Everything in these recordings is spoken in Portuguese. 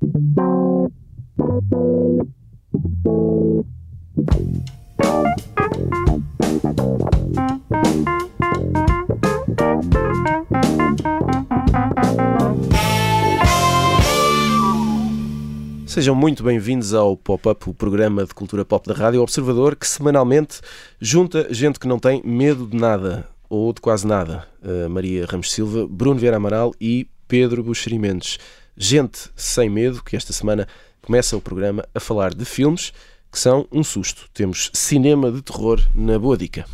Sejam muito bem-vindos ao Pop-Up, o programa de cultura pop da Rádio Observador, que semanalmente junta gente que não tem medo de nada, ou de quase nada. Uh, Maria Ramos Silva, Bruno Vieira Amaral e Pedro Buxeri Mendes. Gente sem medo, que esta semana começa o programa a falar de filmes que são um susto. Temos cinema de terror na Boa Dica.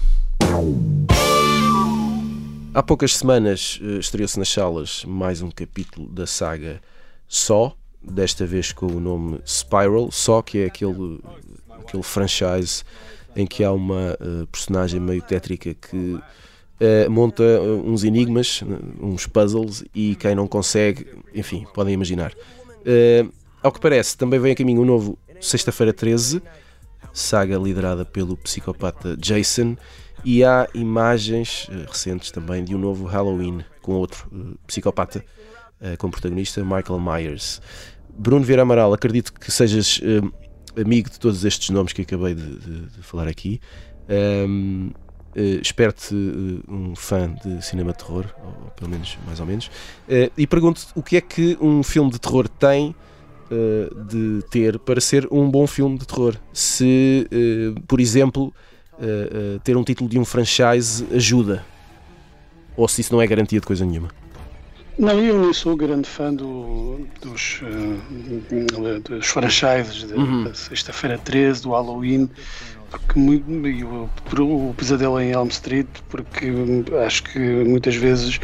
Há poucas semanas uh, estreou-se nas salas mais um capítulo da saga Só, desta vez com o nome Spiral, só que é aquele, aquele franchise em que há uma uh, personagem meio tétrica que uh, monta uns enigmas, uns puzzles, e quem não consegue, enfim, podem imaginar. Uh, ao que parece, também vem a caminho um novo Sexta-feira 13, saga liderada pelo psicopata Jason, e há imagens recentes também de um novo Halloween com outro psicopata como protagonista, Michael Myers. Bruno Vieira Amaral, acredito que sejas amigo de todos estes nomes que acabei de, de, de falar aqui. Um, uh, Espero-te uh, um fã de cinema de terror, ou pelo menos mais ou menos, uh, e pergunto-te o que é que um filme de terror tem de ter para ser um bom filme de terror. Se, por exemplo, ter um título de um franchise ajuda, ou se isso não é garantia de coisa nenhuma. Não, eu não sou grande fã do, dos, dos franchises uhum. da Sexta-feira 13, do Halloween, porque o, o Pesadelo em Elm Street, porque acho que muitas vezes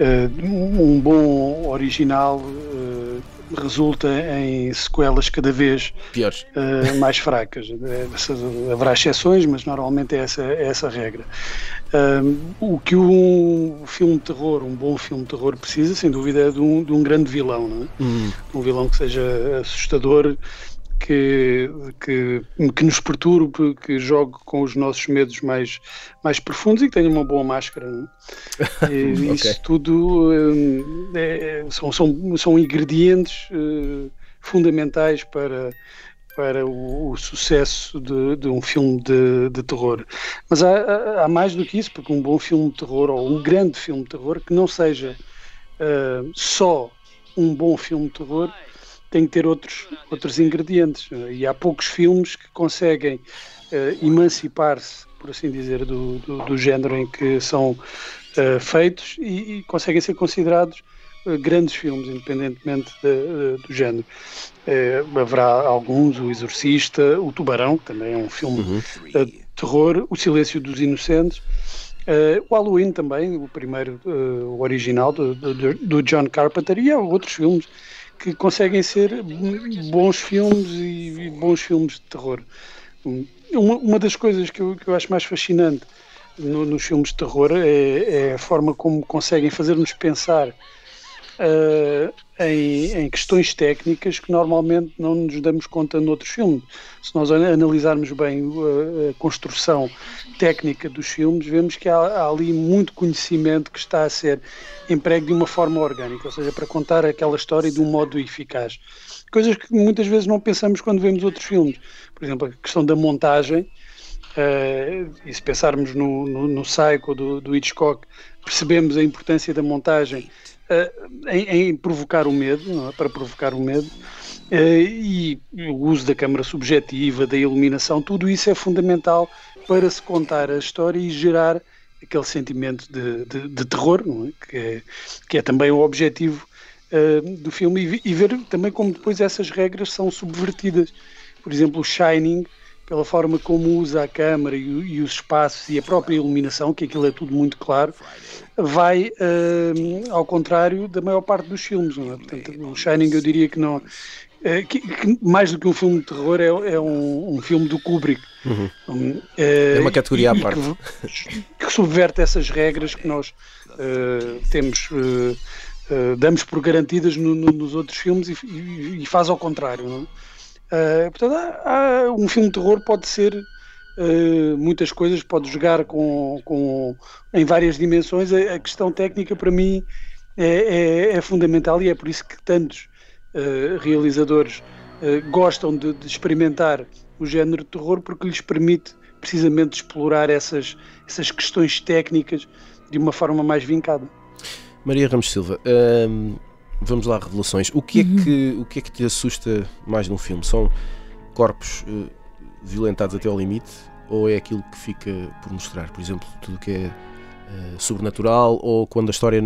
uh, um bom original uh, resulta em sequelas cada vez Piores. Uh, mais fracas. Haverá exceções, mas normalmente é essa, é essa a regra. O que um filme de terror, um bom filme de terror precisa, sem dúvida, é de um, de um grande vilão, é? Uhum. Um vilão que seja assustador, que, que, que nos perturbe, que jogue com os nossos medos mais, mais profundos e que tenha uma boa máscara. É? E, okay. Isso tudo hum, é, são, são, são ingredientes uh, fundamentais para, para o, o sucesso de, de, um filme de, de terror. Mas há, há, mais do que isso, porque um bom filme de terror ou um grande filme de terror que não seja uh, só um bom filme de terror tem que ter outros, outros ingredientes. E há poucos filmes que conseguem uh, emancipar-se, por assim dizer, do, do, do, género em que são uh, feitos e, e, conseguem ser considerados uh, grandes filmes, independentemente de, do género. haverá alguns, O Exorcista, O Tubarão, que também é um filme uhum. de terror, O Silêncio dos Inocentes. Uh, o Halloween também, o primeiro, uh, o original do, do, do, John Carpenter, e há outros filmes que conseguem ser bons filmes e, bons filmes de terror. Uma, uma das coisas que eu, que eu acho mais fascinante no, nos filmes de terror é, é, a forma como conseguem fazer-nos pensar uh, em, em, questões técnicas que normalmente não nos damos conta noutros filmes. Se nós analisarmos bem a, a construção técnica dos filmes, vemos que há, há, ali muito conhecimento que está a ser emprego de uma forma orgânica, ou seja, para contar aquela história de um modo eficaz. Coisas que muitas vezes não pensamos quando vemos outros filmes. Por exemplo, a questão da montagem. Uh, e se pensarmos no, no, no Psycho do, do Hitchcock, percebemos a importância da montagem uh, em, em, provocar o medo, é? para provocar o medo, uh, e o uso da câmara subjetiva, da iluminação, tudo isso é fundamental para se contar a história e gerar aquele sentimento de, de, de terror, é? Que, é, que, é, também o objetivo uh, do filme, e, e, ver também como depois essas regras são subvertidas. Por exemplo, o Shining, pela forma como usa a câmara e, e, os espaços e a própria iluminação, que aquilo é tudo muito claro, vai uh, ao contrário da maior parte dos filmes. Não é? Portanto, o Shining eu diria que não. Uh, que, que, mais do que um filme de terror, é, é um, um, filme do Kubrick. Uhum. Um, é uma categoria à parte. Que, que, subverte essas regras que nós uh, temos, damos por garantidas no, no, nos outros filmes e, e, e, faz ao contrário. Não é? Uh, portanto, há, há, um filme de terror pode ser uh, muitas coisas, pode jogar com, com, em várias dimensões. A, a questão técnica, para mim, é, é, é, fundamental e é por isso que tantos uh, realizadores gostam de, de, experimentar o género de terror porque lhes permite precisamente explorar essas, essas questões técnicas de uma forma mais vincada. Maria Ramos Silva, hum, vamos lá, revelações. O que, é uhum. que, o que é que te assusta mais num filme? São corpos uh, violentados até ao limite ou é aquilo que fica por mostrar? Por exemplo, tudo que é uh, sobrenatural ou quando a história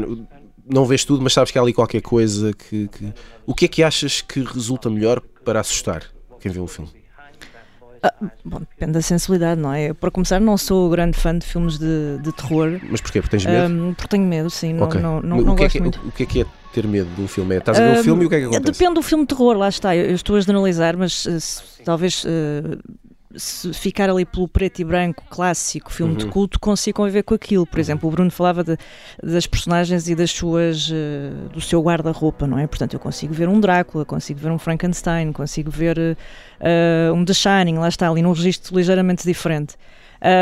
não vês tudo, mas sabes que há ali qualquer coisa que, que... O que é que achas que resulta melhor para assustar quem vê um filme? Ah, bom, depende da sensibilidade, não é? Para começar, não sou grande fã de filmes de, de terror. Mas porquê? Porque tens medo? Um, porque tenho medo, sim. Okay. Não, não, não, o, que é que, muito. o que é que é ter medo de um filme? É, estás a ver um, um filme e o que é que acontece? Depende do filme de terror, lá está. Eu, eu estou a generalizar, mas uh, talvez uh, se ficar ali pelo preto e branco clássico, filme uhum. de culto, consigo conviver com aquilo. Por uhum. exemplo, o Bruno falava de, das personagens e das suas uh, do seu guarda-roupa, não é? Portanto, eu consigo ver um Drácula, consigo ver um Frankenstein, consigo ver uh, um The Shining, lá está, ali num registro ligeiramente diferente.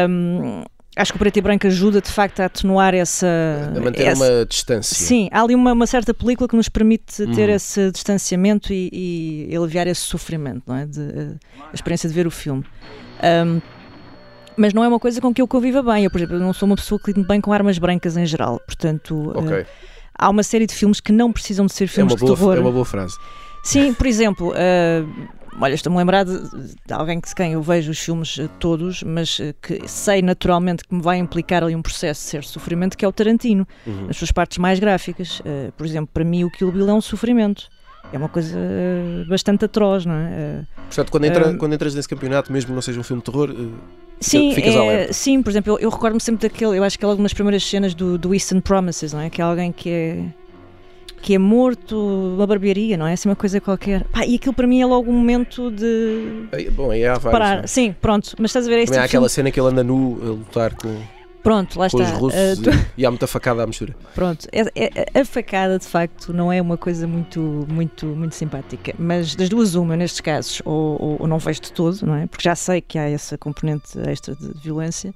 Um, acho que o preto e branco ajuda de facto a atenuar essa. A manter essa, uma distância. Sim, há ali uma, uma, certa película que nos permite ter uhum. esse distanciamento e, e, aliviar esse sofrimento, não é? De, a experiência de ver o filme. Um, mas não é uma coisa com que eu conviva bem. Eu, por exemplo, não sou uma pessoa que lide bem com armas brancas em geral. Portanto, okay. uh, há uma série de filmes que não precisam de ser filmes é de terror. É uma boa frase. Sim, por exemplo, uh, olha, estou-me a lembrar de, de, alguém que, quem eu vejo os filmes uh, todos, mas uh, que sei naturalmente que me vai implicar ali um processo de ser sofrimento, que é o Tarantino, uhum. nas suas partes mais gráficas. por exemplo, para mim o Kill Bill é um sofrimento. É uma coisa bastante atroz, não é? Portanto, quando, entra, quando entras nesse campeonato, mesmo que não seja um filme de terror, Sim, é, sim, por exemplo, eu, eu recordo-me sempre daquele, eu acho que é logo nas primeiras cenas do, do Eastern Promises, não é? Que é alguém que é que é morto, uma barbearia, não é? Assim uma coisa qualquer. Pá, e aquilo para mim é logo um momento de. Bom, aí há vários. Parar. É? Sim, pronto, mas estás a ver este Também há aquela cena que ele anda nu a lutar com. Pronto, lá com está. os russos uh, tu... e há muita facada à mistura. Pronto, é, é, a facada de facto não é uma coisa muito, muito, muito simpática, mas das duas uma, nestes casos, ou, ou, ou não vejo de todo, não é? Porque já sei que há essa componente extra de violência,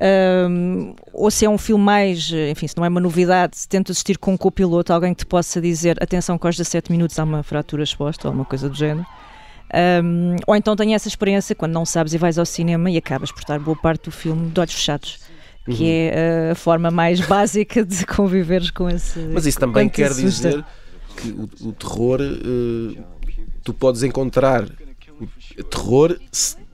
um, ou se é um filme mais, enfim, se não é uma novidade, se tenta assistir com um copiloto, alguém que te possa dizer atenção, que aos 17 minutos há uma fratura exposta ou uma coisa do género. Um, ou então tem essa experiência quando não sabes e vais ao cinema e acabas por estar boa parte do filme de olhos fechados. Que uhum. é a forma mais básica de conviveres com esse. Mas isso também quer dizer que o, o terror, uh, tu podes encontrar terror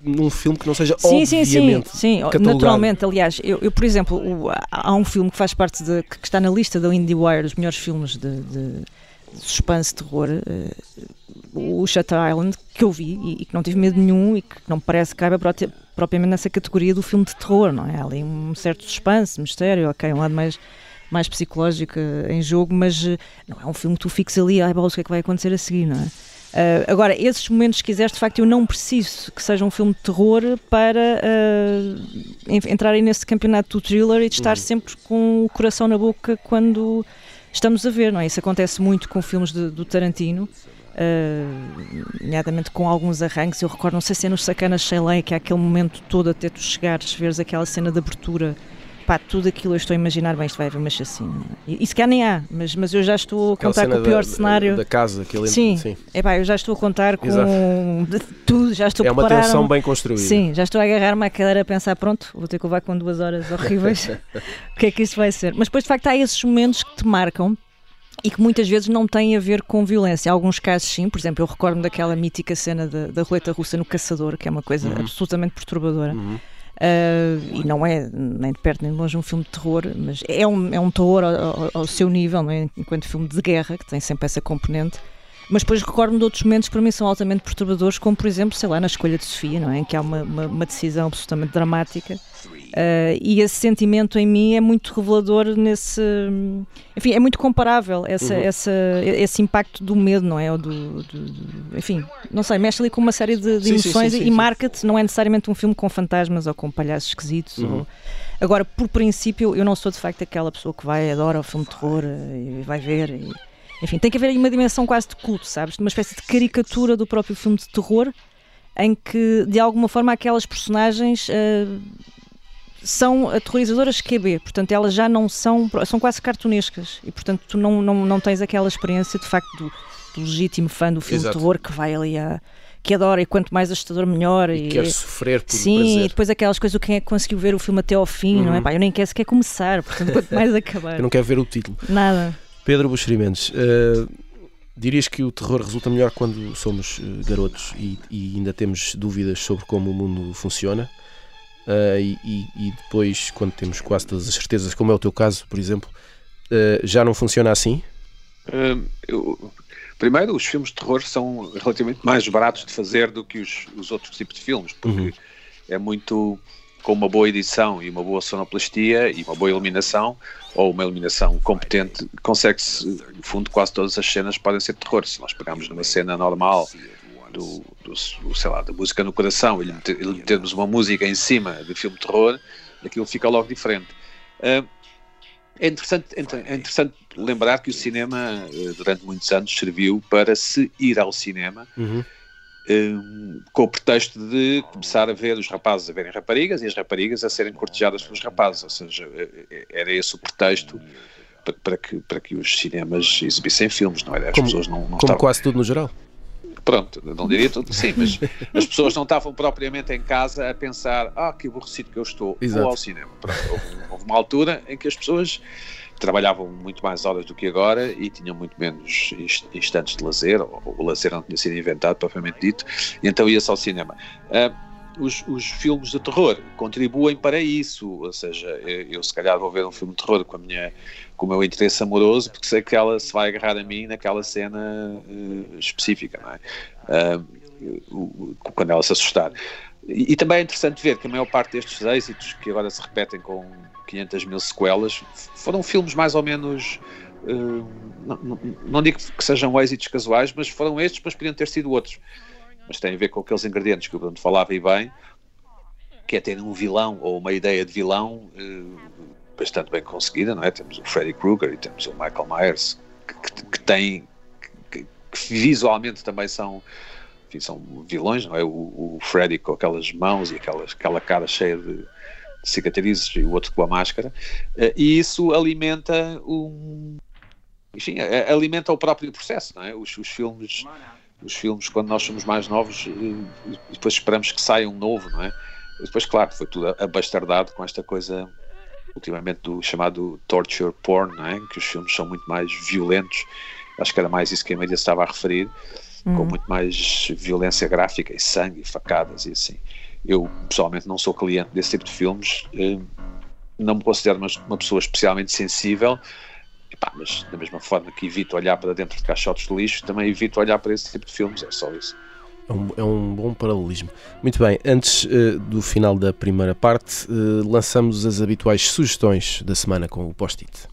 num filme que não seja sim, obviamente sim, sim, sim. naturalmente, aliás, eu, eu, por exemplo, o, há um filme que faz parte de, que está na lista da IndieWire dos melhores filmes de, de, suspense, terror, uh, o Shutter Island, que eu vi e, e, que não tive medo nenhum e que não me parece que caiba propriamente nessa categoria do filme de terror, não é? Há ali um certo suspense, mistério, ok, um lado mais mais psicológico em jogo, mas uh, não é um filme que tu fixes ali, ai, bolas, o que é que vai acontecer a seguir, não é? Uh, agora, esses momentos, se quiseres, de facto, eu não preciso que seja um filme de terror para uh, entrar aí nesse campeonato do thriller e de estar uhum. sempre com o coração na boca quando estamos a ver, não é? Isso acontece muito com filmes de, do Tarantino, uh, nomeadamente com alguns arranques. Eu recordo, não sei se é nos Sacanas Shelley, que é aquele momento todo até tu chegares, veres aquela cena de abertura pá, tudo aquilo eu estou a imaginar, bem, isto vai haver uma chacina. E, e se cá nem há, mas, mas eu já estou a contar com o pior da, cenário. Da casa, aquele sim, sim. É pá, eu já estou a contar com tudo, já estou a É uma tensão bem construída. Sim, já estou a agarrar-me à cadeira a pensar, pronto, vou ter que levar com duas horas horríveis. o que é que isto vai ser? Mas depois, de facto, há esses momentos que te marcam e que muitas vezes não têm a ver com violência. Em alguns casos, sim. Por exemplo, eu recordo daquela mítica cena da, da roleta russa no caçador, que é uma coisa uhum. absolutamente perturbadora. Uhum. Uh, e não é nem de perto nem de longe um filme de terror, mas é um, é um terror ao, ao seu nível, é? enquanto filme de guerra, que tem sempre essa componente. Mas depois recordo-me de outros momentos que para mim são altamente perturbadores, como por exemplo, sei lá, na escolha de Sofia, não é? em que há uma, uma, uma decisão absolutamente dramática Uh, e esse sentimento em mim é muito revelador nesse. Enfim, é muito comparável essa, uhum. essa, esse impacto do medo, não é? Ou do, do, do enfim, não sei, mexe ali com uma série de, de sim, emoções sim, sim, e marca-te. Não é necessariamente um filme com fantasmas ou com palhaços esquisitos. Uhum. Ou... Agora, por princípio, eu não sou de facto aquela pessoa que vai, adora o filme de terror eh, e vai ver. E... Enfim, tem que haver aí uma dimensão quase de culto, sabes? Uma espécie de caricatura do próprio filme de terror em que, de alguma forma, aquelas personagens. Uh, são aterrorizadoras QB, portanto elas já não são, são quase cartunescas e portanto tu não, não, não tens aquela experiência de facto do, legítimo fã do filme Exato. de terror que vai ali a. que adora e quanto mais assustador melhor. E, E, quer sofrer por Sim, prazer. e depois aquelas coisas, quem é que conseguiu ver o filme até ao fim, não é? Uhum. Pá, eu nem quero sequer começar, portanto, quanto mais acabar. Eu não quero ver o título. Nada. Pedro Buxerimentos, eh, dirias que o terror resulta melhor quando somos eh, garotos e, e ainda temos dúvidas sobre como o mundo funciona? Eh, e, e- depois, quando temos quase todas as certezas, como é o teu caso, por exemplo, já não funciona assim? Eu- primeiro, os filmes de terror são relativamente mais baratos de fazer do que os, os outros tipos de filmes, porque Uhum. é muito com uma boa edição e uma boa sonoplastia e uma boa iluminação ou uma iluminação competente, consegue-se, no fundo, quase todas as cenas podem ser terror. Se nós pegarmos numa cena normal do, do sei lá, da música no coração e lhe meter- lhe metermos uma música em cima de filme de terror, aquilo fica logo diferente. Hum, é interessante, é interessante lembrar que o cinema, eh, durante muitos anos, serviu para se ir ao cinema Uhum. Um, com o pretexto de começar a ver os rapazes a verem raparigas e as raparigas a serem cortejadas pelos rapazes. Ou seja, eh, eh, era esse o pretexto para, para que, para que os cinemas exibissem filmes, não era? As Como- pessoas não, não Como estavam. quase tudo no geral. Pronto, não diria tudo, sim, mas as pessoas não estavam propriamente em casa a pensar: ah, que aborrecido que eu estou, Exato. vou ao cinema. Pronto, houve, houve uma altura em que as pessoas trabalhavam muito mais horas do que agora e tinham muito menos inst- instantes de lazer, o lazer não tinha sido inventado, propriamente dito, e então ia-se ao cinema. Ah, os, os filmes de terror contribuem para isso, ou seja, eu, eu se calhar vou ver um filme de terror com, a minha, com o meu interesse amoroso, porque sei que ela se vai agarrar a mim naquela cena eh, específica, não é? O- quando ela se assustar. E, e também é interessante ver que a maior parte destes êxitos, que agora se repetem com 500 mil sequelas, foram filmes mais ou menos. eh, não, não- não digo que sejam êxitos casuais, mas foram estes, mas podiam ter sido outros. Mas tem a ver com aqueles ingredientes que o Bruno falava e bem, que é ter um vilão ou uma ideia de vilão eh, bastante bem conseguida, não é? Temos o Freddy Krueger e temos o Michael Myers, que, que, que têm. Que, que visualmente também são enfim, são vilões, não é? O, o Freddy com aquelas mãos e aquelas, aquela cara cheia de, de cicatrizes e o outro com a máscara, eh, e isso alimenta um. Enfim, alimenta o próprio processo, não é? Os, os filmes. Os filmes, quando nós somos mais novos, eh, depois esperamos que saia um novo, não é? Depois, claro, foi tudo abastardado com esta coisa, ultimamente, do chamado torture porn, não é? Que os filmes são muito mais violentos. Acho que era mais isso que a mídia estava a referir com Hum. muito mais violência gráfica e sangue facadas e assim. Eu pessoalmente não sou cliente desse tipo de filmes, eh, não me considero uma, uma pessoa especialmente sensível, Epá, mas da mesma forma que evito olhar para dentro de caixotes de lixo, também evito olhar para esse tipo de filmes, é só isso. É um, é um bom paralelismo. Muito bem, antes eh, do final da primeira parte, eh, lançamos as habituais sugestões da semana com o post-it.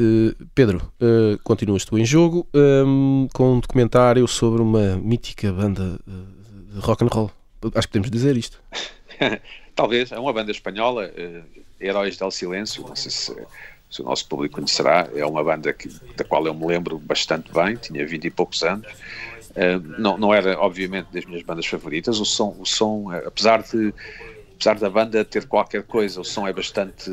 Eh, Pedro, eh, continuas tu em jogo ehm, com um documentário sobre uma mítica banda eh, de rock and roll. Acho que podemos dizer isto. Talvez, é uma banda espanhola, Heróis del Silêncio, não sei se, se o nosso público conhecerá, é uma banda que, da qual eu me lembro bastante bem, tinha 20 e poucos anos. Eh, não, não era, obviamente, das minhas bandas favoritas. O som, o som apesar, de, apesar da banda ter qualquer coisa, o som é bastante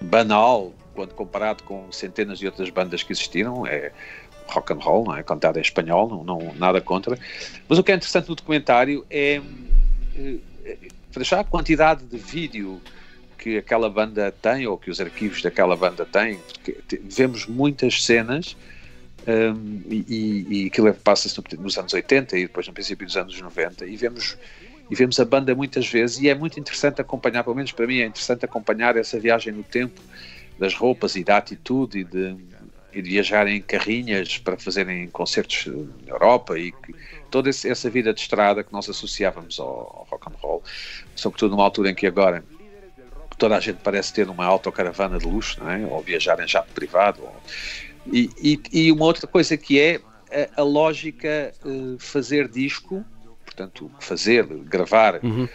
banal quando comparado com centenas de outras bandas que existiram. É rock and roll, não é? Cantado em espanhol, não, não, nada contra. Mas o que é interessante no documentário é eh, para já a quantidade de vídeo que aquela banda tem ou que os arquivos daquela banda têm, vemos muitas cenas hum, e, e, aquilo passa-se no- nos anos 80 e depois no princípio dos anos 90 e vemos e vemos a banda muitas vezes e é muito interessante acompanhar, pelo menos para mim é interessante acompanhar essa viagem no tempo das roupas e da atitude e de, e de viajar em carrinhas para fazerem concertos na Europa e que, toda esse- essa vida de estrada que nós associávamos ao, ao rock and roll, sobretudo numa altura em que agora toda a gente parece ter uma autocaravana de luxo, não é? ou viajar em jato privado. ou- E, e, e uma outra coisa que é a, a lógica eh, fazer disco, portanto, fazer, gravar, Uhum.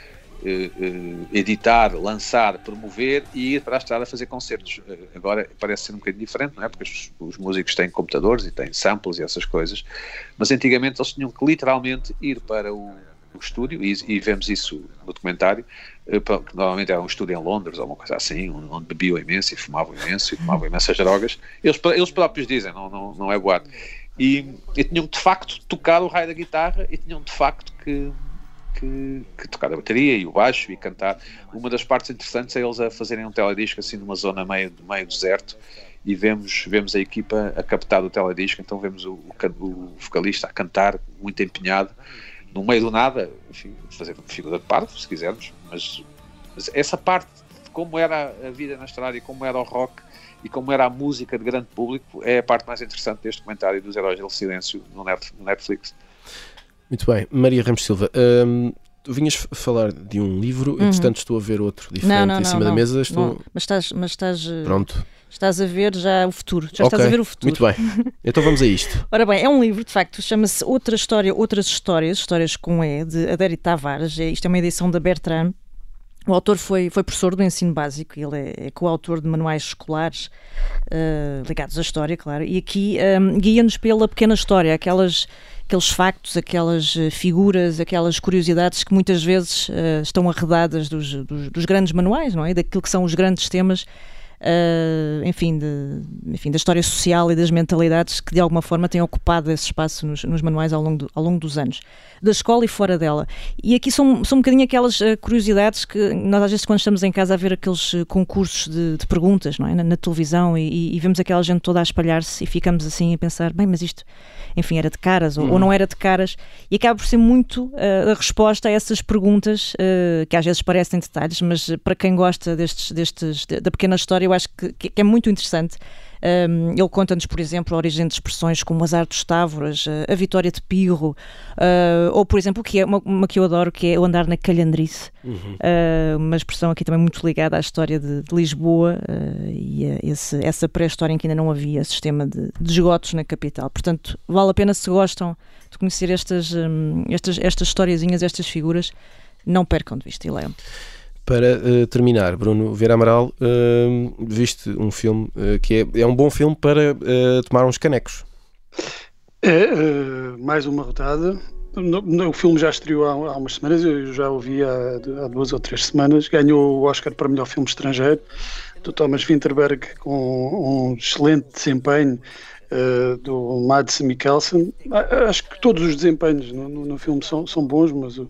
Eh, eh, editar, lançar, promover e ir para a estrada fazer concertos. Eh, agora parece ser um bocadinho diferente, não é? Porque os, os músicos têm computadores e têm samples e essas coisas, mas antigamente eles tinham que literalmente ir para o, o estúdio, e, e, vemos isso no documentário, que normalmente era um estúdio em Londres ou uma coisa assim, onde bebiam imenso e fumavam imenso e fumavam imensas drogas. Eles, eles próprios dizem, não, não, não é boato. E, e tinham de facto tocar o raio da guitarra e tinham de facto que, que, que, tocar a bateria e o baixo e cantar. Uma das partes interessantes é eles a fazerem um teledisco assim numa zona meio, meio deserto e vemos, vemos a equipa a captar o teledisco, então vemos o, o, vocalista a cantar muito empenhado no meio do nada, enfim, fazer figura de parvo, se quisermos, mas, mas, essa parte de como era a vida na estrada e como era o rock e como era a música de grande público é a parte mais interessante deste comentário dos Heróis do Silêncio no Netflix. Muito bem, Maria Ramos Silva, hum, tu vinhas falar de um livro, uhum. entretanto estou a ver outro diferente não, não, em cima não, da mesa. Estou... mas estás, mas estás eh, Pronto. Estás a ver já o futuro, já okay, estás a ver o futuro. Muito bem, então vamos a isto. Ora bem, é um livro, de facto, chama-se Outra História, Outras Histórias, Histórias com E, de Adério Tavares. É, isto é uma edição da Bertrand. O autor foi, foi professor do ensino básico, ele é, é coautor de manuais escolares uh, ligados à história, claro, e aqui um, guia-nos pela pequena história, aquelas, aqueles factos, aquelas eh, figuras, aquelas curiosidades que muitas vezes uh, estão arredadas dos, dos, dos, grandes manuais, não é? Daquilo que são os grandes temas uh, enfim, de, enfim, da história social e das mentalidades que de alguma forma têm ocupado esse espaço nos, nos manuais ao longo, do, ao longo dos anos, da escola e fora dela. E aqui são, são um bocadinho aquelas uh, curiosidades que nós às vezes quando estamos em casa a ver aqueles uh, concursos de, de, perguntas não é? na, na televisão e, e, vemos aquela gente toda a espalhar-se e ficamos assim a pensar, bem, mas isto enfim, era de caras ou, uhum. ou, não era de caras, e acaba por ser muito uh, a resposta a essas perguntas, uh, que às vezes parecem detalhes, mas para quem gosta destes, destes, da pequena história, eu acho que, que é muito interessante. Um, ele conta-nos, por exemplo, a origem de expressões como azar dos távoras, a vitória de Pirro, uh, ou, por exemplo, que é uma, uma, que eu adoro, que é o andar na calhandrice, uhum. uh, uma expressão aqui também muito ligada à história de, de Lisboa uh, e esse, essa pré-história em que ainda não havia sistema de, de esgotos na capital. Portanto, vale a pena se gostam de conhecer estas, um, estas, estas historiazinhas, estas figuras, não percam de vista e leiam. Para uh, terminar, Bruno Vieira Amaral, uh, viste um filme uh, que é, é um bom filme para tomar uns canecos. É, mais uma rodada. No, no, o filme já estreou há, há, umas semanas, eu já ouvi há, há, duas ou três semanas. Ganhou o Oscar para melhor filme estrangeiro, do Thomas Winterberg, com um excelente desempenho do Mads Mikkelsen. Acho que todos os desempenhos no, no, no filme são, são bons, mas o,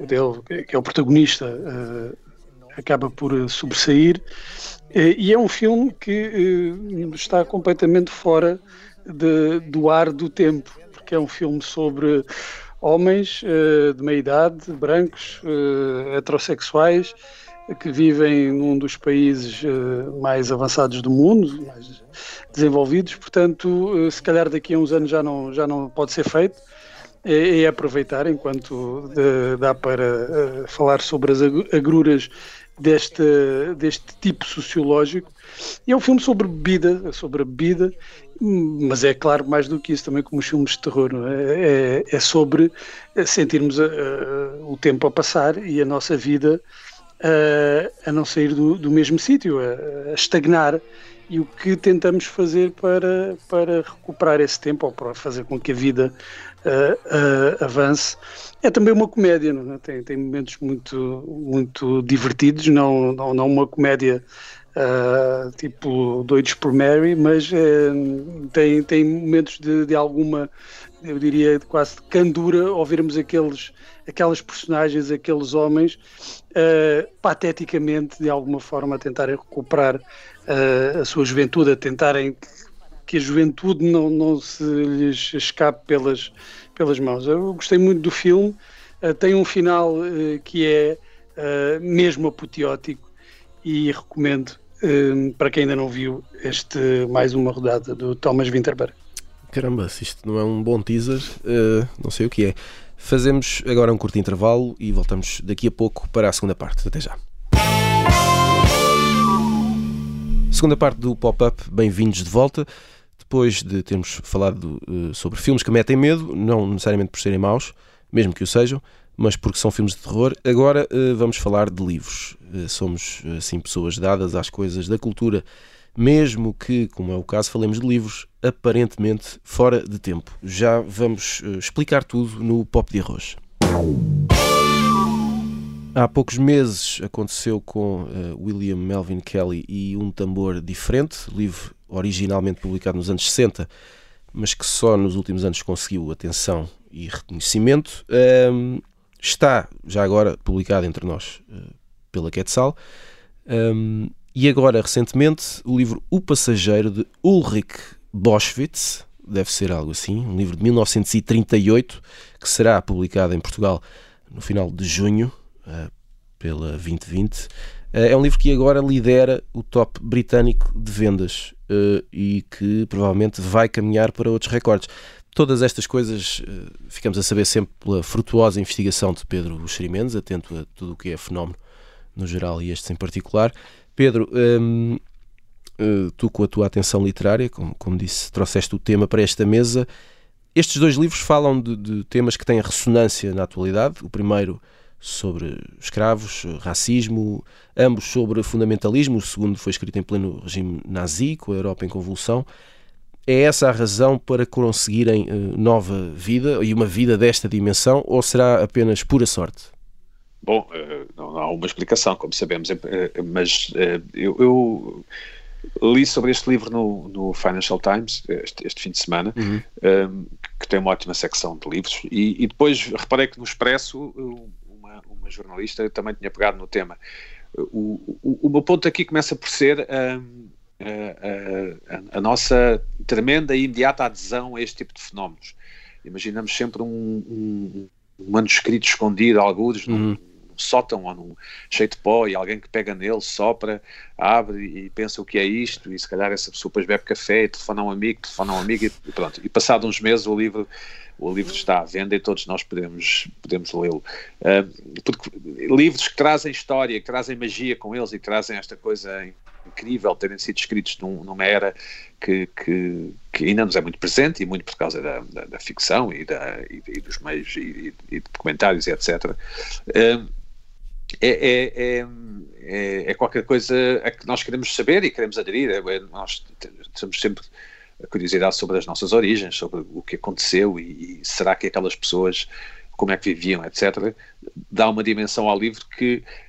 dele, que é o protagonista, uh, acaba por sobressair. Uh, e é um filme que está completamente fora de, do ar do tempo, porque é um filme sobre homens de meia idade, brancos, heterossexuais, que vivem num dos países mais avançados do mundo, mais desenvolvidos, portanto, se calhar daqui a uns anos já não, já não pode ser feito é, é aproveitar enquanto de, dá para uh, falar sobre as agruras deste, deste tipo sociológico. E é um filme sobre bebida, sobre a bebida, mas é claro mais do que isso também como os filmes de terror. É? é? É, sobre sentirmos a, a, o tempo a passar e a nossa vida a, a não sair do, do mesmo sítio, a, estagnar e o que tentamos fazer para, para recuperar esse tempo ou para fazer com que a vida uh, uh, avance. É também uma comédia, é? tem, tem momentos muito, muito divertidos, não, não, não uma comédia uh, tipo Doidos por Mary, mas tem, tem momentos de, de alguma, eu diria, de quase de candura ao vermos aqueles, aquelas personagens, aqueles homens, pateticamente, de alguma forma, a tentarem recuperar a sua juventude, a tentarem que a juventude não, não se lhes escape pelas, pelas mãos. Eu gostei muito do filme, uh, tem um final uh, que é uh, mesmo apoteótico e recomendo para quem ainda não viu este mais uma rodada do Thomas Winterberg. Caramba, se isto não é um bom teaser, não sei o que é. Fazemos agora um curto intervalo e voltamos daqui a pouco para a segunda parte. Até já. Segunda parte do pop-up, bem-vindos de volta depois de termos falado uh, sobre filmes que metem medo, não necessariamente por serem maus, mesmo que o sejam, mas porque são filmes de terror, agora uh, vamos falar de livros. Uh, somos, assim, pessoas dadas às coisas da cultura, mesmo que, como é o caso, falemos de livros aparentemente fora de tempo. Já vamos explicar tudo no Pop de Arroz. Há poucos meses aconteceu com uh, William Melvin Kelly e um tambor diferente, livro originalmente publicado nos anos 60, mas que só nos últimos anos conseguiu atenção e reconhecimento. Um, está já agora publicado entre nós uh, pela Quetzal. Um, e agora, recentemente, o livro O Passageiro de Ulrich Boschwitz, deve ser algo assim, um livro de 1938, que será publicado em Portugal no final de junho uh, pela 2020. Uh, eh, é um livro que agora lidera o top britânico de vendas e que provavelmente vai caminhar para outros recordes. Todas estas coisas ficamos a saber sempre pela frutuosa investigação de Pedro Xerimendes, atento a tudo o que é fenómeno no geral e estes em particular. Pedro, um, tu com a tua atenção literária, como, como disse, trouxeste o tema para esta mesa. Estes dois livros falam de, de temas que têm ressonância na atualidade. O primeiro sobre escravos, racismo, ambos sobre fundamentalismo. O segundo foi escrito em pleno regime nazi, com a Europa em convulsão. É essa a razão para conseguirem uh, nova vida e uma vida desta dimensão, ou será apenas pura sorte? Bom, uh, não, há uma explicação, como sabemos, uh, mas eu, eu, li sobre este livro no, no Financial Times este, este, fim de semana, uhum. um, que tem uma ótima secção de livros, e, e depois reparei que no Expresso uma jornalista, também tinha pegado no tema. O, o, o meu ponto aqui começa por ser hum, a, a, a, nossa tremenda e imediata adesão a este tipo de fenómenos. Imaginamos sempre um, um, um manuscrito escondido, alguns, uhum. num sótão ou num cheio de pó e alguém que pega nele, sopra, abre e pensa o que é isto e se calhar essa pessoa depois bebe café e telefona a um amigo, telefona a um amigo e pronto. E passado uns meses o livro o livro está à venda e todos nós podemos, podemos lê-lo. Uh, porque livros que trazem história, que trazem magia com eles e que trazem esta coisa incrível terem sido escritos num, numa era que, que, que, ainda nos é muito presente e muito por causa da, da, da ficção e, da, e, e, dos meios e, e documentários e etc. Uh, é, é, é, é, qualquer coisa a que nós queremos saber e queremos aderir. É, é, nós temos sempre a curiosidade sobre as nossas origens, sobre o que aconteceu e, e será que aquelas pessoas, como é que viviam, etc., dá uma dimensão ao livro que eh,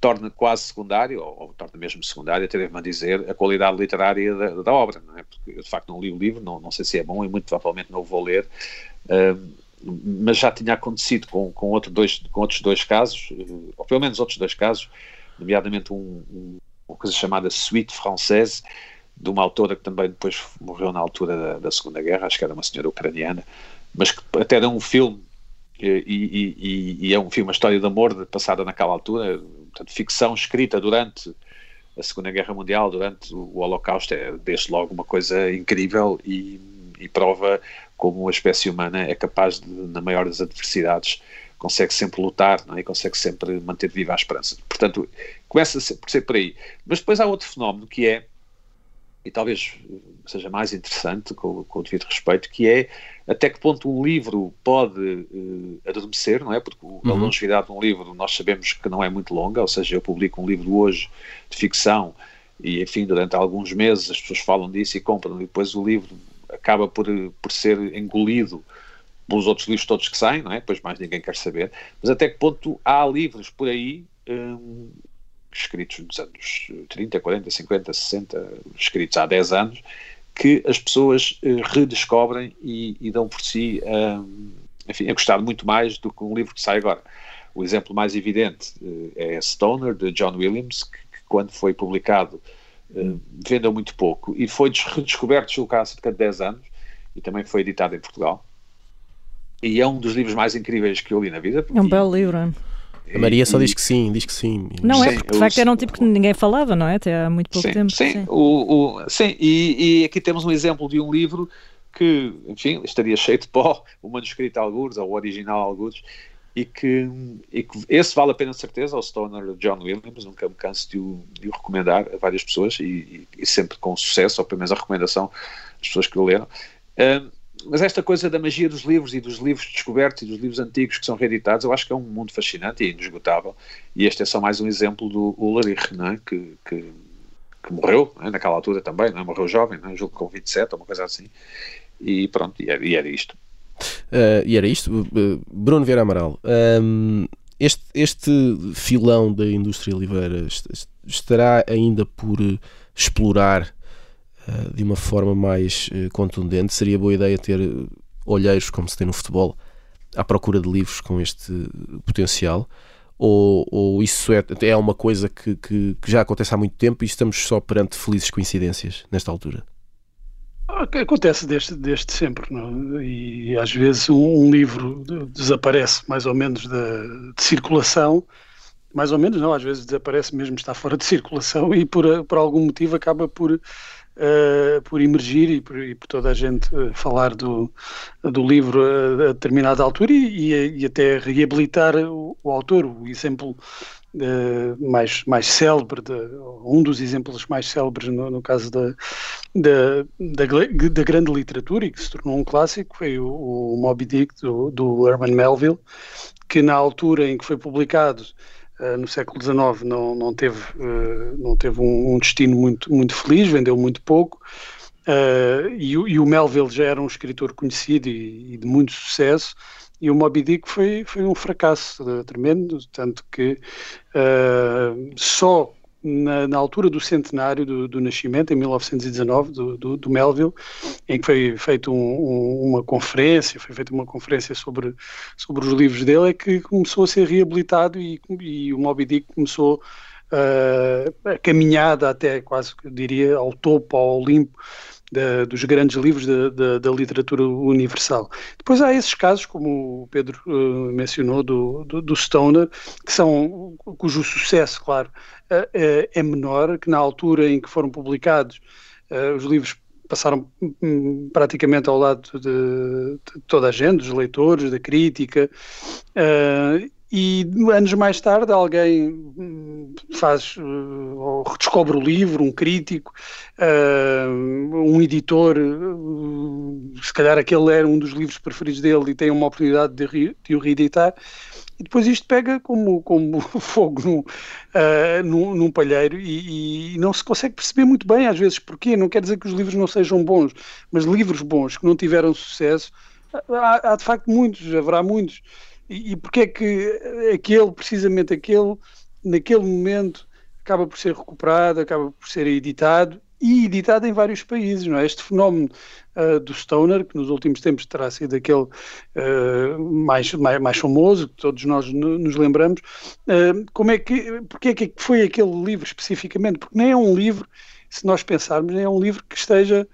torna quase secundário, ou, ou, torna mesmo secundário, atrevo-me a dizer, a qualidade literária da, da, obra, não é? Porque eu de facto não li o livro, não, não sei se é bom e muito provavelmente não o vou ler, uh, mas já tinha acontecido com, com, outro dois, com outros dois casos, uh, ou pelo menos outros dois casos, nomeadamente um, um, uma coisa chamada Suite Française, de uma autora que também depois morreu na altura da, da Segunda Guerra, acho que era uma senhora ucraniana, mas que até era um filme, e, e, e, é um filme, uma história de amor passada naquela altura, portanto, ficção escrita durante a Segunda Guerra Mundial, durante o Holocausto, é desde logo uma coisa incrível e, e prova como a espécie humana é capaz de, na maior das adversidades, consegue sempre lutar é? e consegue sempre manter viva a esperança. Portanto, começa por ser por aí. Mas depois há outro fenómeno que é e talvez seja mais interessante, com, com o devido respeito, que é até que ponto um livro pode uh, adormecer, não é? Porque uhum. a longevidade de um livro nós sabemos que não é muito longa, ou seja, eu publico um livro hoje de ficção e, enfim, durante alguns meses as pessoas falam disso e compram, e depois o livro acaba por, por ser engolido pelos outros livros todos que saem, não é? Depois mais ninguém quer saber. Mas até que ponto há livros por aí um, escritos nos anos 30, 40, 50, 60, escritos há 10 anos, que as pessoas uh, redescobrem e, e, dão por si, um, enfim, a gostar muito mais do que um livro que sai agora. O exemplo mais evidente uh, é Stoner, de John Williams, que, que quando foi publicado uh, vendeu muito pouco e foi redescoberto, julgo há cerca de 10 anos, e também foi editado em Portugal. E é um dos livros mais incríveis que eu li na vida. É um belo livro. A Maria só diz que sim, diz que sim. Não é, sim, é, porque de facto era um tipo que ninguém falava, não é? Até há muito pouco sim, tempo. Sim, sim. O, o, sim e, e, aqui temos um exemplo de um livro que, enfim, estaria cheio de pó, o manuscrito algures, ou o original algures, e que, e que esse vale a pena de certeza, o Stoner John Williams, nunca me canso de o, de o recomendar a várias pessoas, e, e, e, sempre com sucesso, ou pelo menos a recomendação das pessoas que o leram. Um, mas esta coisa da magia dos livros e dos livros descobertos e dos livros antigos que são reeditados, eu acho que é um mundo fascinante e inesgotável. E este é só mais um exemplo do Ulrich, não é? que, que, que morreu é? naquela altura também, é? morreu jovem, não julgo com 27 ou uma coisa assim. E pronto, e era, e era isto. Uh, e era isto. Uh, Bruno Vieira Amaral. Um, este, este filão da indústria livreira estará ainda por explorar de uma forma mais contundente? Seria boa ideia ter olheiros, como se tem no futebol, à procura de livros com este potencial? Ou, ou isso é, é uma coisa que, que, que já acontece há muito tempo e estamos só perante felizes coincidências nesta altura? Acontece desde, desde sempre, não? É? e às vezes um, um, livro desaparece mais ou menos de, de, circulação, mais ou menos não, às vezes desaparece mesmo, está fora de circulação e por, por algum motivo acaba por, uh, por emergir e por, e por, toda a gente falar do, do livro a, a determinada altura e, e, e até reabilitar o, o, autor. O exemplo Uh, mais, mais célebre, de, um dos exemplos mais célebres no, no caso da, da, da, da, grande literatura e que se tornou um clássico foi o, o Moby Dick do, do Herman Melville, que na altura em que foi publicado uh, no século XIX não, não teve, uh, não teve um, um, destino muito, muito feliz, vendeu muito pouco. E, e, o Melville já era um escritor conhecido e, e de muito sucesso, e o Moby Dick foi, foi um fracasso tremendo, tanto que uh, só na, na, altura do centenário do, do nascimento, em 1919, do, do, do, Melville, em que foi feita um, um, uma conferência, foi feita uma conferência sobre, sobre os livros dele, é que começou a ser reabilitado e, e o Moby Dick começou uh, a caminhada até quase, diria, ao topo, ao Olimpo, da, dos grandes livros da, da, da, literatura universal. Depois há esses casos, como o Pedro uh, mencionou, do, do, do, Stoner, que são, cujo sucesso, claro, uh, é menor, que na altura em que foram publicados uh, os livros passaram hum, praticamente ao lado de, de, toda a gente, dos leitores, da crítica, e anos mais tarde alguém hum, faz uh, ou redescobre o livro, um crítico, uh, um editor, uh, se calhar aquele era um dos livros preferidos dele e tem uma oportunidade de, de o reeditar, e depois isto pega como, como fogo num, uh, num, num palheiro e, e, não se consegue perceber muito bem às vezes porquê. Não quer dizer que os livros não sejam bons, mas livros bons que não tiveram sucesso, há, há de facto muitos, haverá muitos. E, porque é que aquele, precisamente aquele, naquele momento, acaba por ser recuperado, acaba por ser editado e editado em vários países, não é? Este fenómeno uh, do Stoner, que nos últimos tempos terá sido aquele uh, mais, mais, mais, famoso, que todos nós nos lembramos, uh, como é que, porque é que foi aquele livro especificamente? Porque nem é um livro, se nós pensarmos, nem é um livro que esteja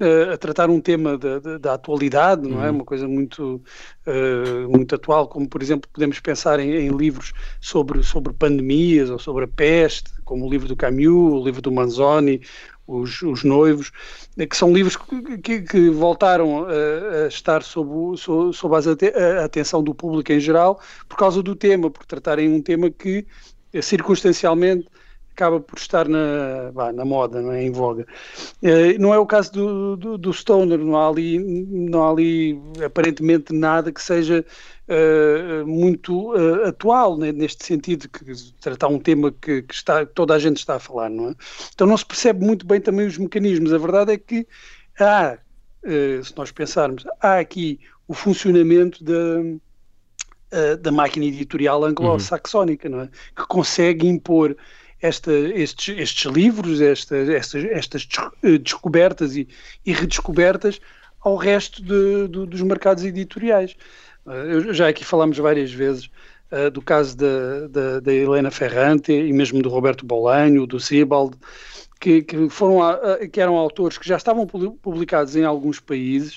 uh, a tratar um tema da, da, da atualidade, não é? Uhum. Uma coisa muito, uh, muito atual, como por exemplo podemos pensar em, em, livros sobre, sobre pandemias ou sobre a peste, como o livro do Camus, o livro do Manzoni, os, os noivos, eh, que são livros que, que voltaram a, a estar sob, sob, sob a atenção do público em geral por causa do tema, por tratarem um tema que circunstancialmente acaba por estar na, bah, na moda, não é? em voga. Uh, não é o caso do, do, do, Stoner, não há, ali, não há ali aparentemente nada que seja uh, muito uh, atual né? neste sentido, que tratar um tema que, que, está, que toda a gente está a falar. Não é? Então não se percebe muito bem também os mecanismos. A verdade é que há, se nós pensarmos, há aqui o funcionamento da, da máquina editorial anglo-saxónica, não é? que consegue impor esta, estes, estes livros, esta, estas, estas eh, descobertas e, e redescobertas ao resto de, dos mercados editoriais. Eh, eu, já aqui falámos várias vezes uh, do caso da, da, da, Helena Ferrante e mesmo do Roberto Bolanho, do Sebald, que, que, foram, uh, que eram autores que já estavam publicados em alguns países,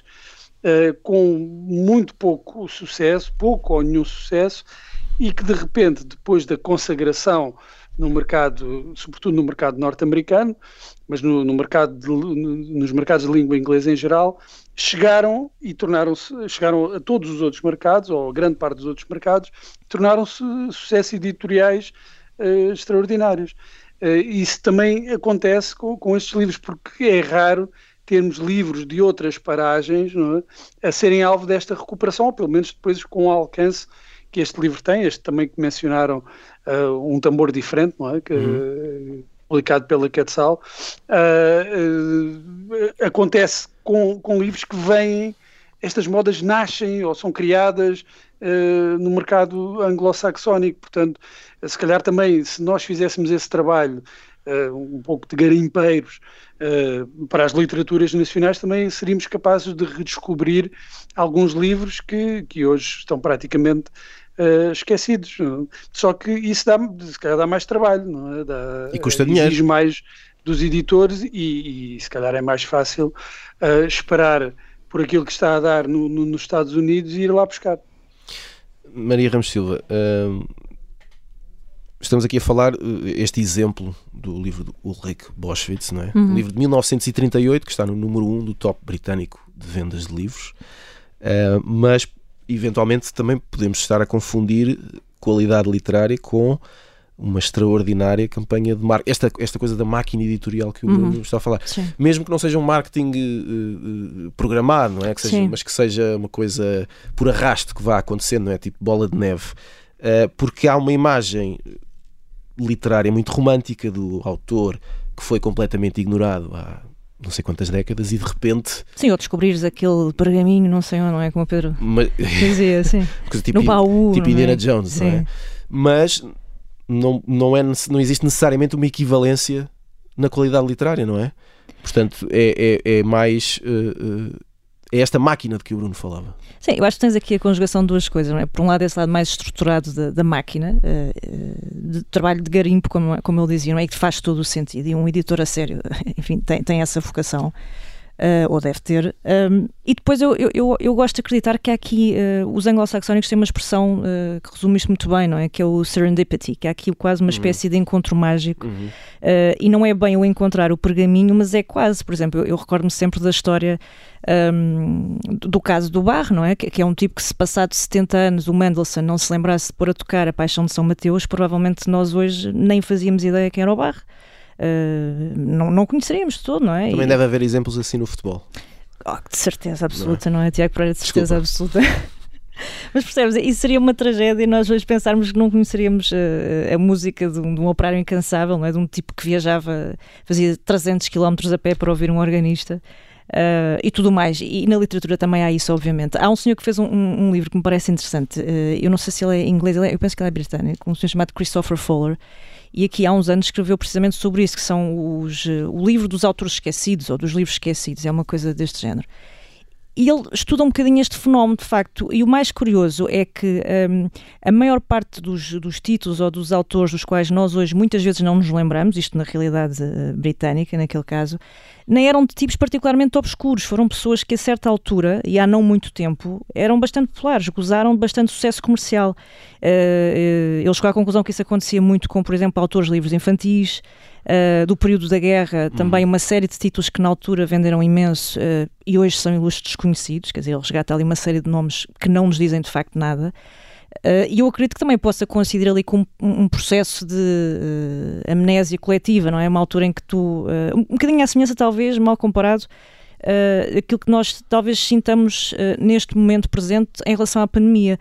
uh, com muito pouco sucesso, pouco ou nenhum sucesso, e que de repente, depois da consagração no mercado, sobretudo no mercado norte-americano, mas no, no mercado de, nos mercados de língua inglesa em geral, chegaram e tornaram-se, chegaram a todos os outros mercados, ou a grande parte dos outros mercados, tornaram-se sucessos editoriais uh, extraordinários. Uh, isso também acontece com, com estes livros, porque é raro termos livros de outras paragens é? a serem alvo desta recuperação, ou pelo menos depois com alcance que este livro tem, este também que mencionaram, uh, um tambor diferente, não é? Que, uhum. publicado pela Quetzal, uh, uh, acontece com, com livros que vêm estas modas nascem ou são criadas no mercado anglo-saxónico. Portanto, se calhar também, se nós fizéssemos esse trabalho uh, um pouco de garimpeiros uh, para as literaturas nacionais, também seríamos capazes de redescobrir alguns livros que, que hoje estão praticamente esquecidos. Só que isso dá, se calhar dá mais trabalho, não é? Dá, e custa dinheiro. mais dos editores e, e, se calhar é mais fácil esperar por aquilo que está a dar no, no, nos Estados Unidos e ir lá buscar. Maria Ramos Silva, uh, estamos aqui a falar uh, este exemplo do livro do Ulrich Boschwitz, não é? Uhum. Um livro de 1938 que está no número 1 um do top britânico de vendas de livros, uh, mas eventualmente também podemos estar a confundir qualidade literária com uma extraordinária campanha de marketing. Esta, esta coisa da máquina editorial que o Bruno uhum. está a falar. Sim. Mesmo que não seja um marketing uh, uh, programado, não é? Que seja, mas que seja uma coisa por arrasto que vá acontecendo, não é? Tipo bola de neve. Uh, porque há uma imagem literária muito romântica do autor que foi completamente ignorado há não sei quantas décadas e de repente. Sim, ou descobrires aquele pergaminho, não sei onde, não é? Como o Pedro mas... dizia, assim. tipo, no baú. Tipo Indiana é? Jones, Sim. não é? Mas não, não, é, não existe necessariamente uma equivalência na qualidade literária, não é? Portanto, é, é, é mais. Uh, uh, é esta máquina de que o Bruno falava. Sim, eu acho que tens aqui a conjugação de duas coisas. Não é? Por um lado, esse lado mais estruturado da, da máquina, uh, de trabalho de garimpo, como, como ele dizia, não é? E que faz todo o sentido. E um editor a sério, enfim, tem, tem essa vocação uh, ou deve ter. Um, e depois eu, eu, eu, gosto de acreditar que aqui, uh, os anglo-saxónicos têm uma expressão uh, que resume isto muito bem, não é? Que é o serendipity, que há aqui quase uma uhum. espécie uhum. de encontro mágico. Uhum. e não é bem o encontrar o pergaminho, mas é quase. Por exemplo, eu, eu recordo-me sempre da história um, do caso do Bar, não é? Que, que, é um tipo que, se passado 70 anos o Mendelssohn não se lembrasse de pôr a tocar a Paixão de São Mateus, provavelmente nós hoje nem fazíamos ideia quem era o Bar. Uh, não, não conheceríamos de todo, não é? Também e... deve haver exemplos assim no futebol. Oh, de certeza absoluta, não é, não é Tiago Pereira? De certeza Desculpa. absoluta. Mas percebes, isso seria uma tragédia nós hoje pensarmos que não conheceríamos uh, a música de um, de um, operário incansável, não é? de um tipo que viajava, fazia 300 km a pé para ouvir um organista. Uh, e tudo mais. E na literatura também há isso, obviamente. Há um senhor que fez um, um, um livro que me parece interessante. Uh, eu não sei se ele é inglês, ele é, eu penso que ele é britânico, um senhor chamado Christopher Fuller e aqui há uns anos escreveu precisamente sobre isso, que são os, eh, o livro dos autores esquecidos, ou dos livros esquecidos, é uma coisa deste género. E ele estuda um bocadinho este fenómeno, de facto, e o mais curioso é que um, a maior parte dos, dos, títulos ou dos autores dos quais nós hoje muitas vezes não nos lembramos, isto na realidade uh, britânica, naquele caso, nem eram de tipos particularmente obscuros, foram pessoas que a certa altura, e há não muito tempo, eram bastante populares, gozaram de bastante sucesso comercial. Uh, uh, ele chegou à conclusão que isso acontecia muito com, por exemplo, autores de livros infantis, uh, do período da guerra, também uhum. uma série de títulos que na altura venderam imenso e hoje são ilustres desconhecidos, quer dizer, ele resgata ali uma série de nomes que não nos dizem de facto nada. Uh, e eu acredito que também possa considerar ali como um, processo de uh, amnésia coletiva, não é? Uma altura em que tu, uh, um bocadinho à semelhança, talvez, mal comparado, aquilo que nós talvez sintamos neste momento presente em relação à pandemia.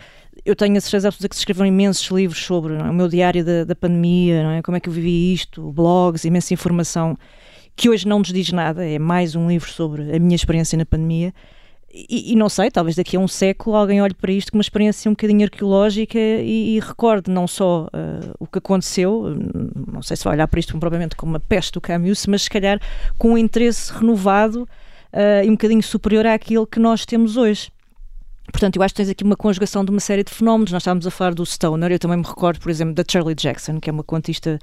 Eu tenho a certeza absoluta que se escreveram imensos livros sobre é? o meu diário da, da pandemia, é? como é que eu vivi isto, blogs, imensa informação que hoje não nos diz nada, é mais um livro sobre a minha experiência na pandemia. E, e, não sei, talvez daqui a um século alguém olhe para isto com uma experiência um bocadinho arqueológica e, e recorde não só uh, o que aconteceu, não sei se vai olhar para isto propriamente como uma peste do Camus, mas se calhar com um interesse renovado uh, e um bocadinho superior àquilo que nós temos hoje. Portanto, eu acho que tens aqui uma conjugação de uma série de fenómenos. Nós estávamos a falar do Stoner, eu também me recordo, por exemplo, da Charlie Jackson, que é uma contista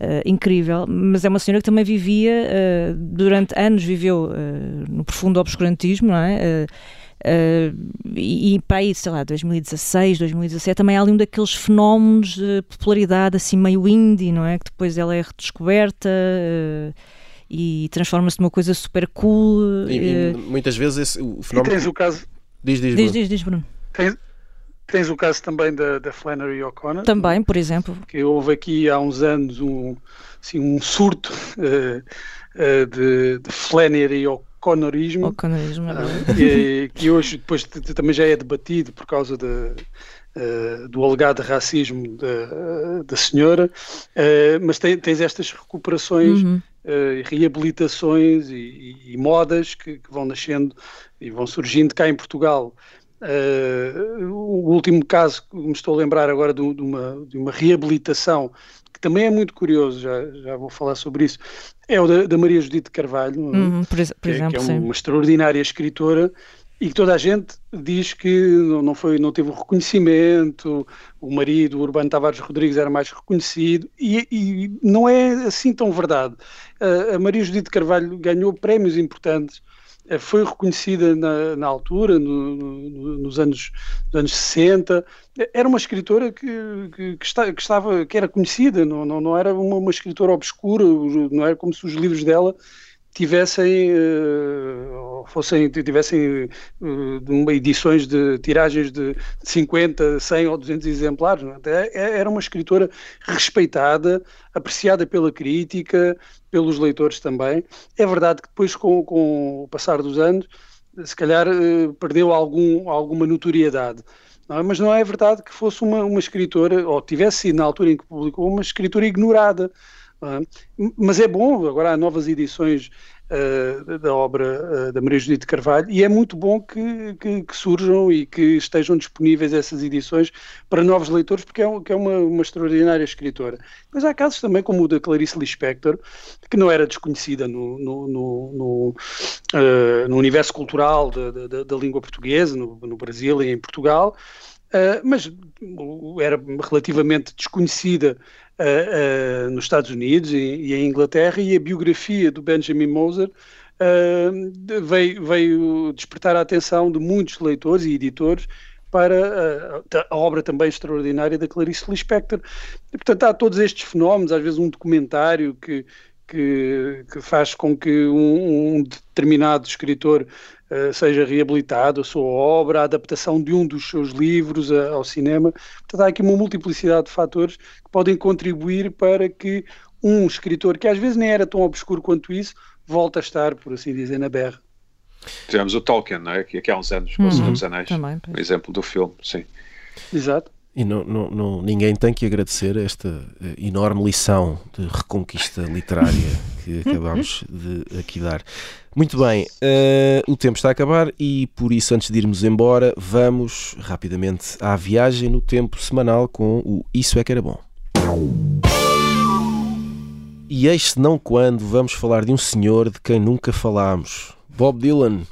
uh, incrível, mas é uma senhora que também vivia, uh, durante anos viveu uh, no profundo obscurantismo, não é? e, e para aí, sei lá, 2016, 2017, também há ali um daqueles fenómenos de popularidade assim meio indie, não é? Que depois ela é redescoberta e transforma-se numa coisa super cool. E, e muitas vezes esse, o fenómeno. E tens o caso Diz, diz, diz, diz, diz Bruno. Tens, tens o caso também da, da Flannery O'Connor. Também, por exemplo. Que houve aqui há uns anos um, assim, um surto uh, uh, de, de Flannery O'Connorismo. O'Connorismo, é uh, que, que, hoje depois também já é debatido por causa de, Uh, do alegado racismo da, da senhora, uh, mas tem, tens estas recuperações uhum. Uh, reabilitações e, e, e modas que, que, vão nascendo e vão surgindo cá em Portugal. Uh, o último caso que me estou a lembrar agora de, de, uma, de uma reabilitação que também é muito curioso, já, já vou falar sobre isso, é o da, da Maria Judite Carvalho, uhum, por, por que, exemplo, que é uma, uma extraordinária escritora e que toda a gente diz que não, foi, não teve o reconhecimento, o marido, o Urbano Tavares Rodrigues, era mais reconhecido, e, e não é assim tão verdade. a Maria Judite Carvalho ganhou prémios importantes, eh, foi reconhecida na, na altura, no, no, nos, anos, nos anos 60, era uma escritora que, que, que, está, que, estava, que era conhecida, não, não, não era uma, uma escritora obscura, não era como se os livros dela tivessem fossem tivessem uh, edições de tiragens de 50, 100 ou 200 exemplares é? É, era uma escritora respeitada apreciada pela crítica pelos leitores também é verdade que depois com, com o passar dos anos se calhar uh, perdeu algum alguma notoriedade não é? mas não é verdade que fosse uma, uma escritora ou tivesse sido na altura em que publicou uma escritora ignorada mas é bom, agora há novas edições uh, da obra uh, da Maria Judite Carvalho e é muito bom que, que, que, surjam e que estejam disponíveis essas edições para novos leitores, porque é, um, é uma, uma, extraordinária escritora. Mas há casos também, como o da Clarice Lispector, que não era desconhecida no, no, no, no, uh, universo cultural da, da, da língua portuguesa, no, no Brasil e em Portugal, Uh, mas era relativamente desconhecida uh, uh, nos Estados Unidos e, e, em Inglaterra, e a biografia do Benjamin Moser veio, veio, despertar a atenção de muitos leitores e editores para a, obra também extraordinária da Clarice Lispector. E, portanto, há todos estes fenómenos, às vezes um documentário que, que, que faz com que um, um determinado escritor seja reabilitado, a sua obra, a adaptação de um dos seus livros a, ao cinema. Portanto, há aqui uma multiplicidade de fatores que podem contribuir para que um escritor, que às vezes nem era tão obscuro quanto isso, volte a estar, por assim dizer, na berra. Tivemos o Tolkien, não é? que aqui há uns anos, com o Senhor dos Anéis, também, um exemplo do filme, sim. Exato. E não, não, não, ninguém tem que agradecer esta eh, enorme lição de reconquista literária que acabamos de aqui dar. Muito bem, uh, o tempo está a acabar e por isso, antes de irmos embora, vamos rapidamente à viagem no tempo semanal com o Isso é que era bom. E eis não quando vamos falar de um senhor de quem nunca falámos, Bob Dylan,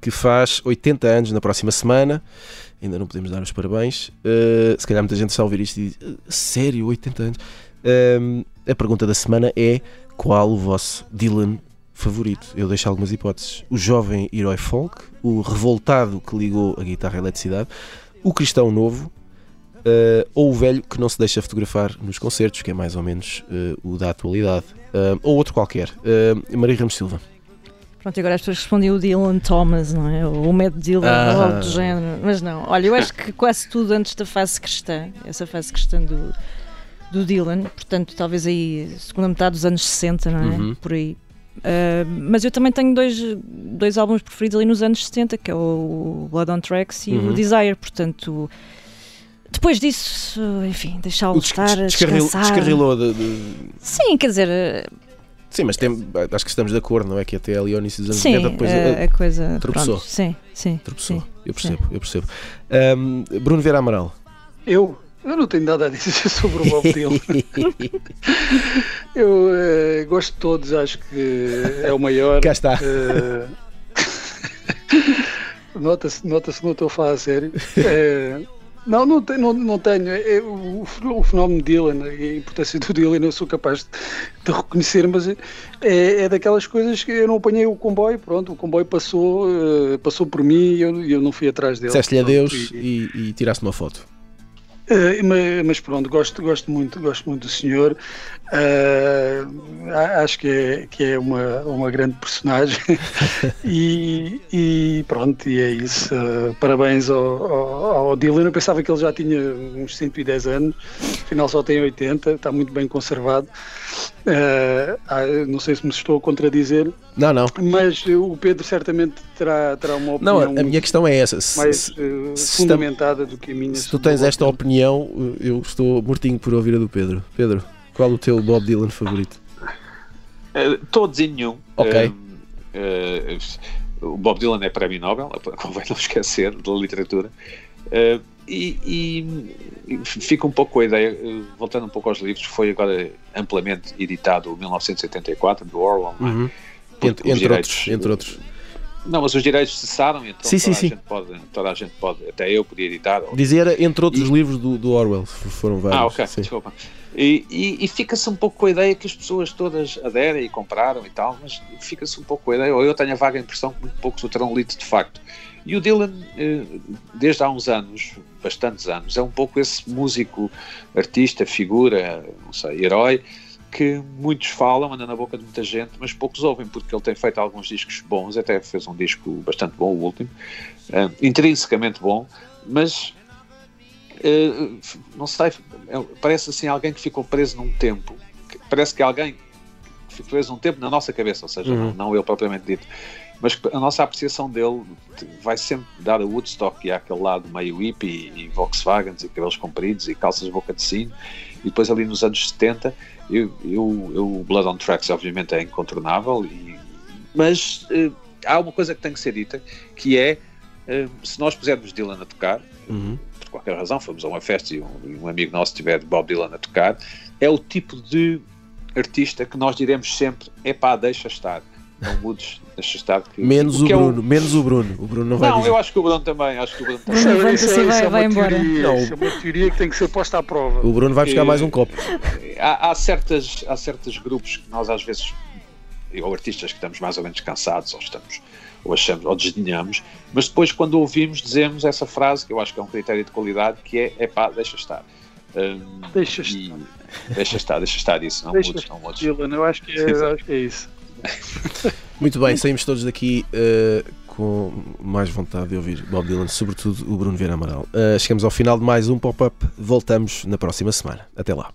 que faz 80 anos na próxima semana ainda não podemos dar os parabéns. Uh, se calhar muita gente está a ouvir isto e diz: eh, Sério, 80 anos? Uh, a pergunta da semana é: qual o vosso Dylan favorito? Eu deixo algumas hipóteses: o jovem herói folk, o revoltado que ligou a guitarra à eletricidade, o cristão novo. Uh, ou o velho que não se deixa fotografar nos concertos, que é mais ou menos o da atualidade, ou outro qualquer. Maria Ramos Silva. Pronto, agora as pessoas respondiam o Dylan Thomas, não é? O Matt Dylan, ah. ou algo do género. Mas não, olha, eu acho que quase tudo antes da fase cristã, essa fase cristã do, do Dylan, portanto, talvez aí, segunda metade dos anos 60, não é? Uhum. Por aí. Uh, mas eu também tenho dois, dois álbuns preferidos ali nos anos 70, que é o Blood on Tracks e uhum. o Desire, portanto. Depois disso, enfim, deixá-lo estar, descarril, descansar. Descarrilou de, de... Sim, quer dizer, Sim, mas tem, acho que estamos de acordo, não é? Que até ali ao início dos anos sim, 90 depois a, a, a coisa tropeçou. Pronto, sim, sim. Tropeçou. Sim, eu percebo, sim. eu percebo. Um, Bruno Vera Amaral. Eu? Eu não tenho nada a dizer sobre o Bob Dylan. eu uh, gosto de todos, acho que é o maior. Cá está. Uh, Nota-se nota não estou a falar a sério. Uh, não, não, tenho, não, não tenho. O, fenómeno Dylan e a importância do Dylan eu sou capaz de, de reconhecer, mas é, é, daquelas coisas que eu não apanhei o comboio, pronto, o comboio passou, uh, passou por mim e eu, eu não fui atrás dele. Disseste-lhe adeus e, e, e tiraste uma foto. Uh, mas, mas, pronto, gosto, gosto, muito, gosto muito do senhor. Uh, acho que é, que é uma, uma grande personagem e, e, pronto, e é isso. Uh, parabéns ao, ao, ao, Dylan. Eu pensava que ele já tinha uns 110 anos, afinal só tem 80, está muito bem conservado. Uh, não sei se me estou a contradizer. Não, não. Mas o Pedro certamente terá, terá uma opinião. Não, a minha questão é essa. Se, mais se fundamentada do que a minha. Se tu tens esta opinião, eu estou mortinho por ouvir a do Pedro. Pedro, qual o teu Bob Dylan favorito? Uh, todos e nenhum. Ok. Uh, o Bob Dylan é prémio Nobel, convém não esquecer, da literatura. E, e, fica um pouco com a ideia, voltando um pouco aos livros, foi agora amplamente editado o 1984, do Orwell, é? uhum. entre, entre, outros, entre outros. Não, mas os direitos cessaram, então sim, toda, sim, a sim. Pode, toda a gente pode, até eu podia editar. Dizia entre outros e... livros do, do, Orwell, foram vários. Ah, ok, sim. desculpa. E, e, e fica-se um pouco com a ideia que as pessoas todas aderem e compraram e tal, mas fica-se um pouco com a ideia, ou eu tenho a vaga impressão que muito poucos o terão lido de facto. E o Dylan, eh, desde há uns anos, bastantes anos, é um pouco esse músico, artista, figura, não sei, herói, que muitos falam, anda na boca de muita gente, mas poucos ouvem, porque ele tem feito alguns discos bons, até fez um disco bastante bom, o último, uh, intrinsecamente bom, mas uh, não sei, é, parece assim alguém que ficou preso num tempo, parece que alguém que ficou preso num tempo na nossa cabeça, ou seja, uhum. não, não eu propriamente dito mas a nossa apreciação dele vai sempre dar a Woodstock e àquele lado meio hippie e Volkswagens e cabelos compridos e calças boca de sino e depois ali nos anos 70 eu, eu, eu Blood on Tracks obviamente é incontornável e, mas uh, há uma coisa que tem que ser dita que é uh, se nós pusermos Dylan a tocar uhum. por qualquer razão fomos a uma festa e um, um amigo nosso tiver Bob Dylan a tocar é o tipo de artista que nós diremos sempre epá, deixa estar não mudes, deixa estar que. Menos o, o Bruno, é o... menos o Bruno. O Bruno não vai Não, dizer. eu acho que o Bruno também. Acho que o Bruno também. Bruno levanta-se e vai, é vai embora. Teoria, não. Isso é uma teoria que tem que ser posta à prova. O Bruno vai buscar é, mais um copo. Há, há, certas, há certos grupos que nós às vezes, ou artistas que estamos mais ou menos cansados, ou estamos, ou achamos, ou desdenhamos, mas depois quando ouvimos dizemos essa frase, que eu acho que é um critério de qualidade, que é, é pá, deixa estar. Um, deixa estar. Deixa estar, deixa estar isso, não deixa mudes, não mudes. Dylan, eu acho que é, acho que é isso. Muito bem, saímos todos daqui uh, com mais vontade de ouvir Bob Dylan, sobretudo o Bruno Vieira Amaral. Uh, chegamos ao final de mais um pop-up. Voltamos na próxima semana. Até lá.